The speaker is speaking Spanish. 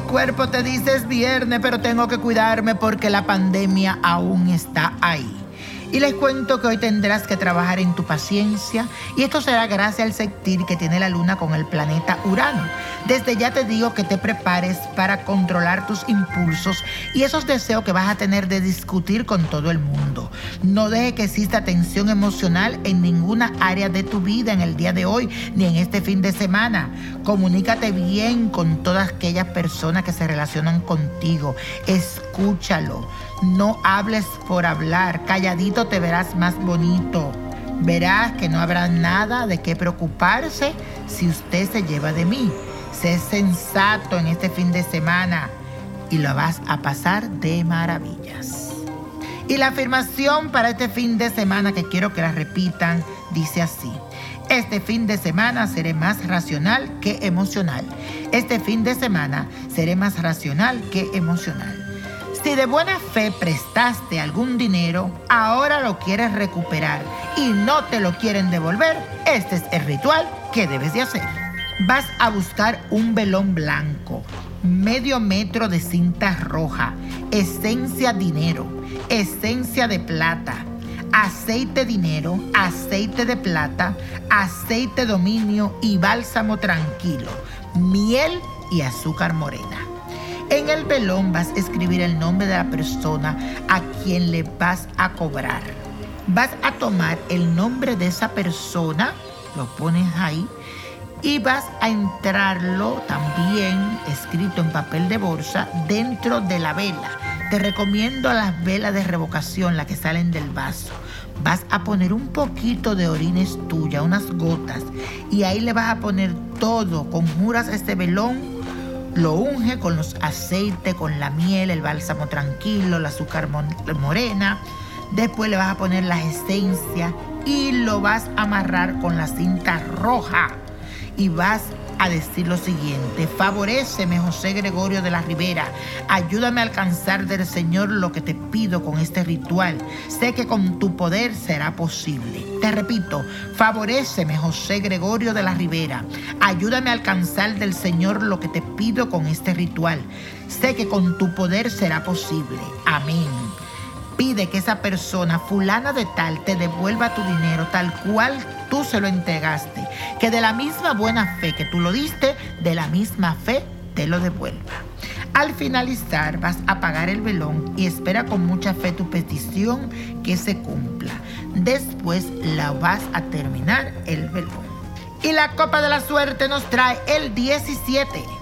cuerpo te dice es viernes, pero tengo que cuidarme porque la pandemia aún está ahí. Y les cuento que hoy tendrás que trabajar en tu paciencia y esto será gracias al sectir que tiene la luna con el planeta Urano. Desde ya te digo que te prepares para controlar tus impulsos y esos deseos que vas a tener de discutir con todo el mundo. No deje que exista tensión emocional en ninguna área de tu vida en el día de hoy ni en este fin de semana. Comunícate bien con todas aquellas personas que se relacionan contigo. Escúchalo. No hables por hablar. Calladito te verás más bonito. Verás que no habrá nada de qué preocuparse si usted se lleva de mí. Sé sensato en este fin de semana y lo vas a pasar de maravillas. Y la afirmación para este fin de semana que quiero que la repitan dice así. Este fin de semana seré más racional que emocional. Este fin de semana seré más racional que emocional. Si de buena fe prestaste algún dinero, ahora lo quieres recuperar y no te lo quieren devolver, este es el ritual que debes de hacer. Vas a buscar un velón blanco, medio metro de cinta roja, esencia dinero, esencia de plata, aceite dinero, aceite de plata, aceite dominio y bálsamo tranquilo, miel y azúcar morena. En el velón vas a escribir el nombre de la persona a quien le vas a cobrar. Vas a tomar el nombre de esa persona, lo pones ahí, y vas a entrarlo también escrito en papel de bolsa dentro de la vela. Te recomiendo las velas de revocación, las que salen del vaso. Vas a poner un poquito de orines tuya, unas gotas, y ahí le vas a poner todo. Conjuras este velón lo unge con los aceites, con la miel, el bálsamo tranquilo, el azúcar morena. Después le vas a poner las esencias y lo vas a amarrar con la cinta roja. Y vas a decir lo siguiente, favoreceme José Gregorio de la Rivera, ayúdame a alcanzar del Señor lo que te pido con este ritual, sé que con tu poder será posible. Te repito, favoreceme José Gregorio de la Rivera, ayúdame a alcanzar del Señor lo que te pido con este ritual, sé que con tu poder será posible. Amén pide que esa persona, fulana de tal, te devuelva tu dinero tal cual tú se lo entregaste. Que de la misma buena fe que tú lo diste, de la misma fe te lo devuelva. Al finalizar vas a apagar el velón y espera con mucha fe tu petición que se cumpla. Después la vas a terminar el velón. Y la copa de la suerte nos trae el 17.